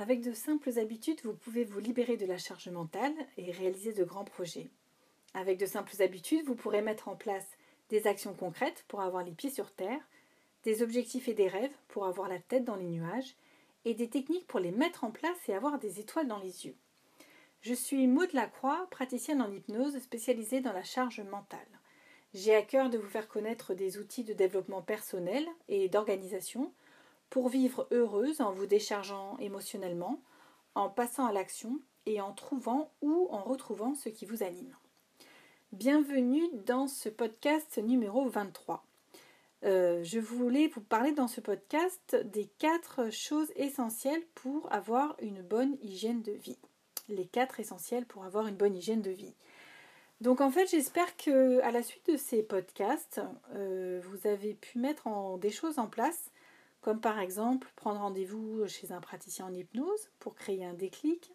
Avec de simples habitudes, vous pouvez vous libérer de la charge mentale et réaliser de grands projets. Avec de simples habitudes, vous pourrez mettre en place des actions concrètes pour avoir les pieds sur terre, des objectifs et des rêves pour avoir la tête dans les nuages, et des techniques pour les mettre en place et avoir des étoiles dans les yeux. Je suis Maud Lacroix, praticienne en hypnose spécialisée dans la charge mentale. J'ai à cœur de vous faire connaître des outils de développement personnel et d'organisation pour vivre heureuse en vous déchargeant émotionnellement, en passant à l'action et en trouvant ou en retrouvant ce qui vous anime. Bienvenue dans ce podcast numéro 23. Euh, je voulais vous parler dans ce podcast des quatre choses essentielles pour avoir une bonne hygiène de vie. Les quatre essentiels pour avoir une bonne hygiène de vie. Donc en fait, j'espère que à la suite de ces podcasts, euh, vous avez pu mettre des choses en place, comme par exemple prendre rendez-vous chez un praticien en hypnose pour créer un déclic,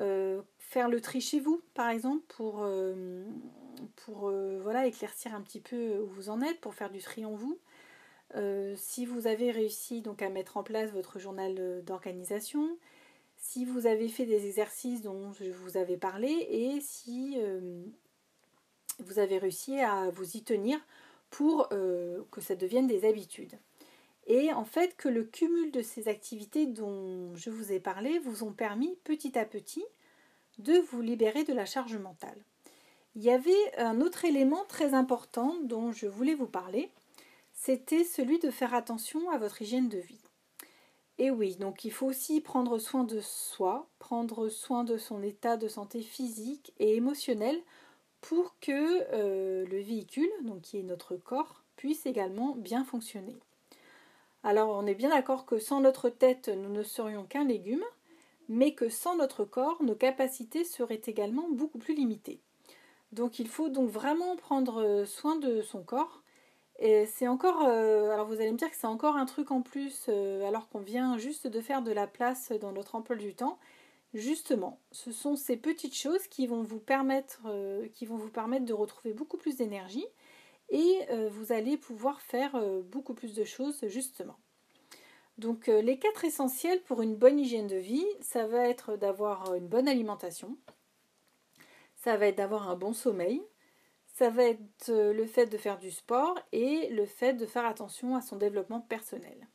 euh, faire le tri chez vous, par exemple, pour, euh, euh, voilà, éclaircir un petit peu où vous en êtes, pour faire du tri en vous. si vous avez réussi donc à mettre en place votre journal d'organisation, si vous avez fait des exercices dont je vous avais parlé et si vous avez réussi à vous y tenir pour que ça devienne des habitudes. Et en fait que le cumul de ces activités dont je vous ai parlé vous ont permis petit à petit de vous libérer de la charge mentale. Il y avait un autre élément très important dont je voulais vous parler, c'était celui de faire attention à votre hygiène de vie. Et oui, donc il faut aussi prendre soin de soi, prendre soin de son état de santé physique et émotionnel pour que euh, le véhicule, donc qui est notre corps, puisse également bien fonctionner. Alors on est bien d'accord que sans notre tête, nous ne serions qu'un légume, mais que sans notre corps, nos capacités seraient également beaucoup plus limitées. Donc il faut donc vraiment prendre soin de son corps. Et c'est encore, euh, alors vous allez me dire que c'est encore un truc en plus, euh, alors qu'on vient juste de faire de la place dans notre emploi du temps. Justement, ce sont ces petites choses qui vont vous permettre, euh, qui vont vous permettre de retrouver beaucoup plus d'énergie et euh, vous allez pouvoir faire euh, beaucoup plus de choses justement. Donc euh, les quatre essentiels pour une bonne hygiène de vie, ça va être d'avoir une bonne alimentation, ça va être d'avoir un bon sommeil, ça va être le fait de faire du sport et le fait de faire attention à son développement personnel.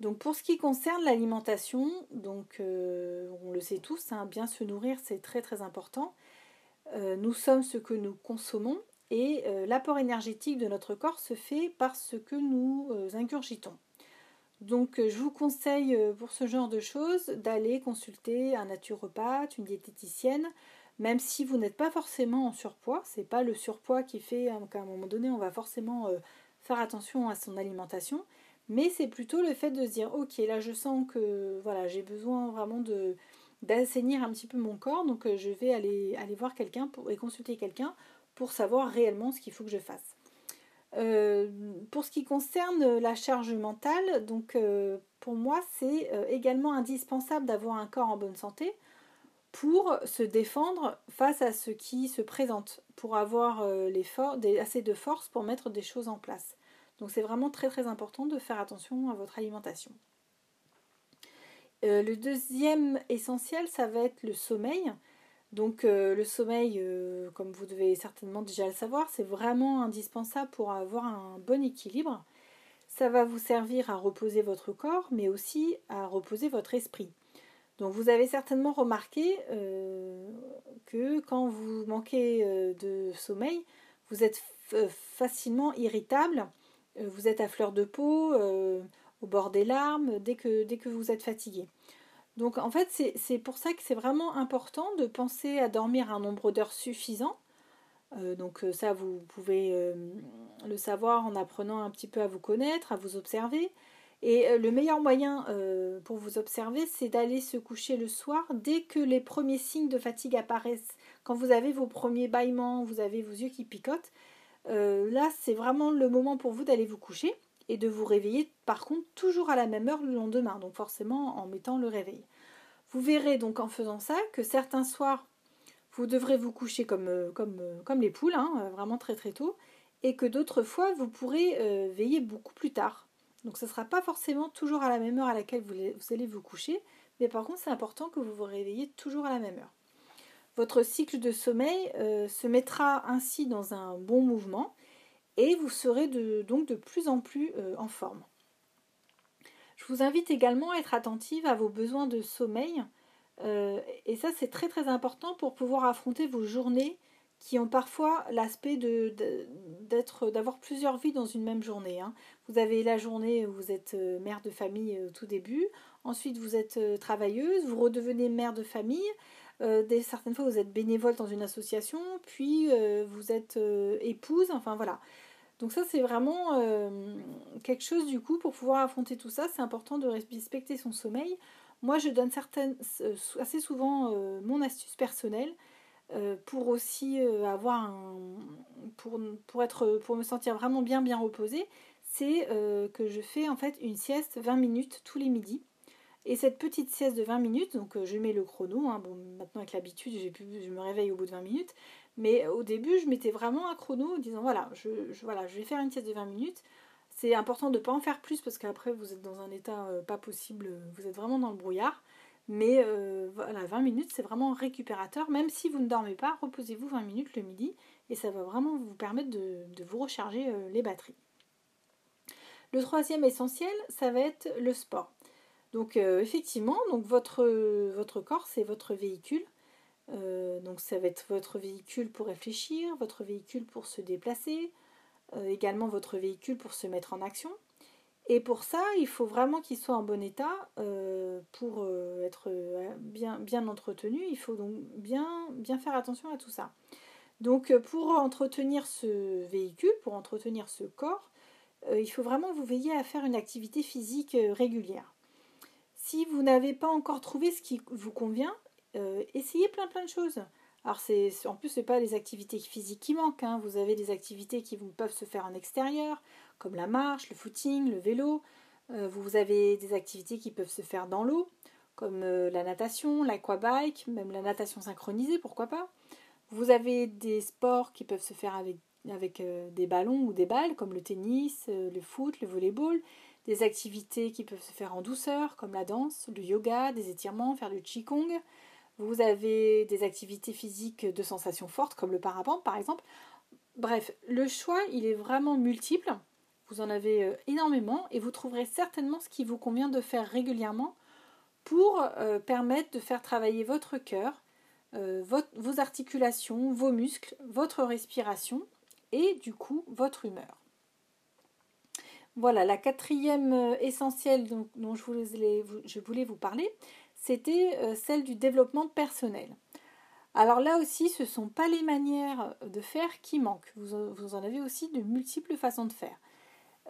Donc pour ce qui concerne l'alimentation, donc on le sait tous, hein, bien se nourrir c'est très très important. nous sommes ce que nous consommons et euh, l'apport énergétique de notre corps se fait par ce que nous euh, ingurgitons. Donc euh, je vous conseille pour ce genre de choses d'aller consulter un naturopathe, une diététicienne, même si vous n'êtes pas forcément en surpoids. C'est pas le surpoids qui fait qu'à un moment donné on va forcément faire attention à son alimentation, mais c'est plutôt le fait de se dire ok là je sens que voilà j'ai besoin vraiment d'assainir un petit peu mon corps, donc je vais aller, aller voir quelqu'un et consulter quelqu'un pour savoir réellement ce qu'il faut que je fasse. Euh, pour ce qui concerne la charge mentale, donc euh, pour moi c'est euh, également indispensable d'avoir un corps en bonne santé pour se défendre face à ce qui se présente, pour avoir des, assez de force pour mettre des choses en place. Donc c'est vraiment très très important de faire attention à votre alimentation. le deuxième essentiel, ça va être le sommeil. Donc euh, le sommeil, euh, comme vous devez certainement déjà le savoir, c'est vraiment indispensable pour avoir un bon équilibre. Ça va vous servir à reposer votre corps, mais aussi à reposer votre esprit. Donc vous avez certainement remarqué euh, que quand vous manquez de sommeil, vous êtes facilement irritable, vous êtes à fleur de peau, au bord des larmes, dès que, dès que vous êtes fatigué. Donc en fait, c'est pour ça que c'est vraiment important de penser à dormir un nombre d'heures suffisant. Euh, donc euh, ça, vous pouvez euh, le savoir en apprenant un petit peu à vous connaître, à vous observer. Et le meilleur moyen pour vous observer, c'est d'aller se coucher le soir dès que les premiers signes de fatigue apparaissent. Quand vous avez vos premiers bâillements, vous avez vos yeux qui picotent, là c'est vraiment le moment pour vous d'aller vous coucher et de vous réveiller par contre toujours à la même heure le lendemain, donc forcément en mettant le réveil. Vous verrez donc en faisant ça que certains soirs, vous devrez vous coucher comme, euh, comme, euh, comme les poules, hein, euh, vraiment très très tôt, et que d'autres fois, vous pourrez veiller beaucoup plus tard. Donc ce ne sera pas forcément toujours à la même heure à laquelle vous, allez vous coucher, mais par contre c'est important que vous vous réveillez toujours à la même heure. Votre cycle de sommeil se mettra ainsi dans un bon mouvement et vous serez donc de plus en plus euh, en forme. Je vous invite également à être attentive à vos besoins de sommeil euh, et ça c'est très très important pour pouvoir affronter vos journées qui ont parfois l'aspect de, d'être, d'avoir plusieurs vies dans une même journée. Hein. Vous avez la journée où vous êtes euh, mère de famille au tout début, ensuite vous êtes travailleuse, vous redevenez mère de famille, des, certaines fois vous êtes bénévole dans une association, puis vous êtes épouse, enfin voilà. Donc ça c'est vraiment quelque chose du coup pour pouvoir affronter tout ça, c'est important de respecter son sommeil. Moi je donne certaines, assez souvent mon astuce personnelle pour aussi avoir un, pour, pour, être, pour me sentir vraiment bien bien reposée, c'est que je fais en fait une sieste 20 minutes tous les midis. Et cette petite sieste de 20 minutes, donc je mets le chrono, hein, bon, maintenant avec l'habitude, je me réveille au bout de 20 minutes, mais au début, je mettais vraiment un chrono en disant voilà, je, voilà, je vais faire une sieste de 20 minutes. C'est important de ne pas en faire plus parce qu'après, vous êtes dans un état euh, pas possible, vous êtes vraiment dans le brouillard. Mais euh, voilà, 20 minutes, c'est vraiment récupérateur. Même si vous ne dormez pas, reposez-vous 20 minutes le midi et ça va vraiment vous permettre de, vous recharger euh, les batteries. Le troisième essentiel, ça va être le sport. Donc effectivement, donc votre, votre corps, c'est votre véhicule. Euh, donc ça va être votre véhicule pour réfléchir, votre véhicule pour se déplacer, euh, également votre véhicule pour se mettre en action. Et pour ça, il faut vraiment qu'il soit en bon état euh, pour être bien, entretenu. Il faut donc bien faire attention à tout ça. Donc pour entretenir ce véhicule, pour entretenir ce corps, il faut vraiment vous veiller à faire une activité physique régulière. Si vous n'avez pas encore trouvé ce qui vous convient, euh, essayez plein plein de choses. Alors c'est en plus c'est pas les activités physiques qui manquent. Hein. Vous avez des activités qui peuvent se faire en extérieur, comme la marche, le footing, le vélo. Euh, vous avez des activités qui peuvent se faire dans l'eau, comme euh, la natation, l'aquabike, même la natation synchronisée, pourquoi pas. Vous avez des sports qui peuvent se faire avec, avec des ballons ou des balles, comme le tennis, le foot, le volleyball. Des activités qui peuvent se faire en douceur, comme la danse, le yoga, des étirements, faire du qigong. Vous avez des activités physiques de sensations fortes comme le parapente par exemple. Bref, le choix, il est vraiment multiple. Vous en avez euh, énormément et vous trouverez certainement ce qui vous convient de faire régulièrement pour euh, permettre de faire travailler votre cœur, euh, vos articulations, vos muscles, votre respiration et du coup votre humeur. Voilà, la quatrième essentielle dont, je, je voulais vous parler, c'était euh, celle du développement personnel. Alors là aussi, ce ne sont pas les manières de faire qui manquent. Vous, en avez aussi de multiples façons de faire.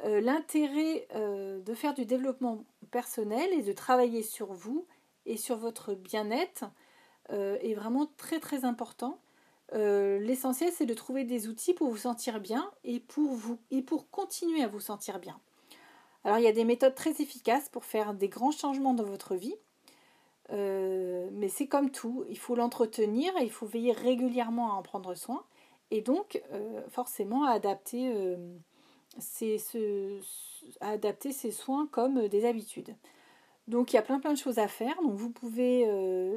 Euh, l'intérêt euh, de faire du développement personnel et de travailler sur vous et sur votre bien-être est vraiment très très important. L'essentiel, c'est de trouver des outils pour vous sentir bien et pour, vous, et pour continuer à vous sentir bien. Alors il y a des méthodes très efficaces pour faire des grands changements dans votre vie. Euh, mais c'est comme tout, il faut l'entretenir et il faut veiller régulièrement à en prendre soin et donc euh, forcément à adapter, euh, ses, ses soins comme des habitudes. Donc il y a plein plein de choses à faire. Donc vous pouvez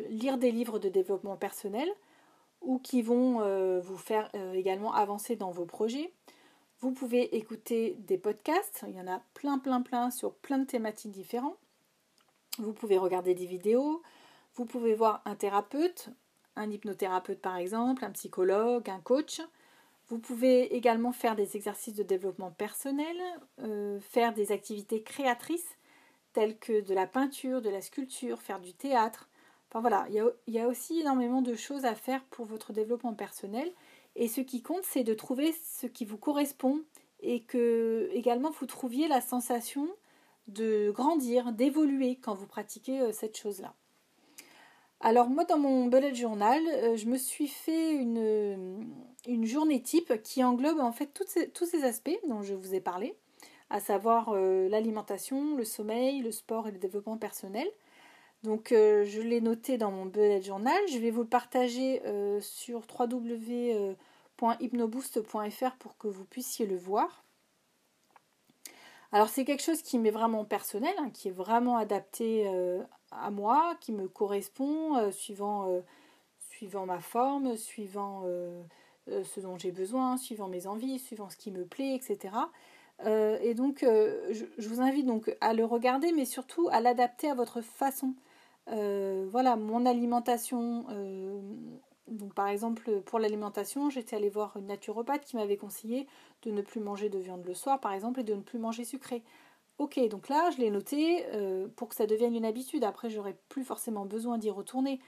lire des livres de développement personnel ou qui vont vous faire également avancer dans vos projets. Vous pouvez écouter des podcasts, il y en a plein plein plein sur plein de thématiques différentes. Vous pouvez regarder des vidéos, vous pouvez voir un thérapeute, un hypnothérapeute par exemple, un psychologue, un coach. Vous pouvez également faire des exercices de développement personnel, euh, faire des activités créatrices telles que de la peinture, de la sculpture, faire du théâtre. Enfin voilà, il y, a, il y a aussi énormément de choses à faire pour votre développement personnel. Et ce qui compte, c'est de trouver ce qui vous correspond et que également vous trouviez la sensation de grandir, d'évoluer quand vous pratiquez euh, cette chose-là. Alors moi dans mon bullet journal, euh, je me suis fait une, journée type qui englobe en fait tous ces aspects dont je vous ai parlé, à savoir euh, l'alimentation, le sommeil, le sport et le développement personnel. Donc je l'ai noté dans mon bullet journal, je vais vous le partager sur www.hypnoboost.fr pour que vous puissiez le voir. Alors c'est quelque chose qui m'est vraiment personnel, hein, qui est vraiment adapté euh, à moi, qui me correspond, suivant, suivant ma forme, suivant ce dont j'ai besoin, suivant mes envies, suivant ce qui me plaît, etc. et donc, je, je, vous invite donc à le regarder, mais surtout à l'adapter à votre façon. voilà, mon alimentation donc par exemple, pour l'alimentation, j'étais allée voir une naturopathe qui m'avait conseillé de ne plus manger de viande le soir, par exemple, et de ne plus manger sucré. Ok, donc là, je l'ai noté euh, pour que ça devienne une habitude. Après, j'aurai plus forcément besoin d'y retourner.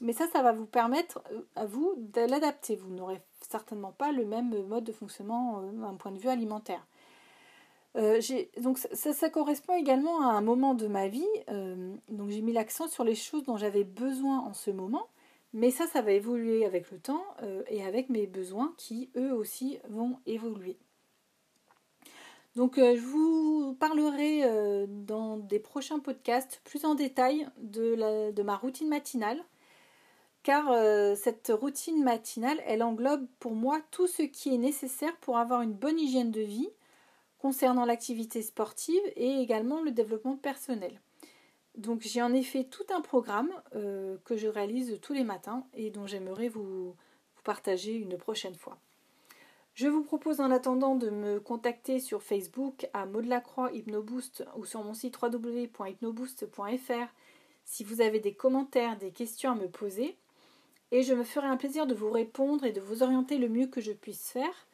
Mais ça, ça va vous permettre euh, à vous de l'adapter. Vous n'aurez certainement pas le même mode de fonctionnement euh, d'un point de vue alimentaire. donc ça, correspond également à un moment de ma vie. donc j'ai mis l'accent sur les choses dont j'avais besoin en ce moment. Mais ça, ça va évoluer avec le temps euh, et avec mes besoins qui, eux aussi, vont évoluer. Donc euh, je vous parlerai euh, dans des prochains podcasts plus en détail de, de ma routine matinale, car cette routine matinale, elle englobe pour moi tout ce qui est nécessaire pour avoir une bonne hygiène de vie concernant l'activité sportive et également le développement personnel. Donc j'ai en effet tout un programme euh, que je réalise tous les matins et dont j'aimerais vous, partager une prochaine fois. Je vous propose en attendant de me contacter sur Facebook à Maud Lacroix Hypnoboost ou sur mon site www.hypnoboost.fr si vous avez des commentaires, des questions à me poser. Et je me ferai un plaisir de vous répondre et de vous orienter le mieux que je puisse faire.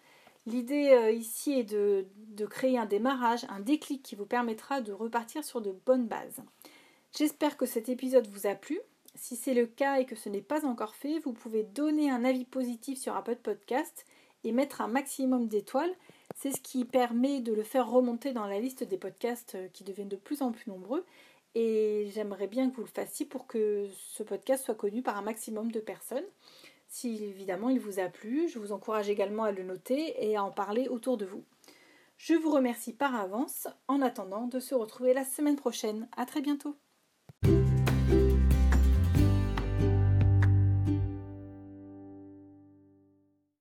L'idée euh, ici est de créer un démarrage, un déclic qui vous permettra de repartir sur de bonnes bases. J'espère que cet épisode vous a plu. Si c'est le cas et que ce n'est pas encore fait, vous pouvez donner un avis positif sur Apple Podcast et mettre un maximum d'étoiles. C'est ce qui permet de le faire remonter dans la liste des podcasts euh, qui deviennent de plus en plus nombreux. Et j'aimerais bien que vous le fassiez pour que ce podcast soit connu par un maximum de personnes. Si évidemment il vous a plu, je vous encourage également à le noter et à en parler autour de vous. Je vous remercie par avance en attendant de se retrouver la semaine prochaine. À très bientôt.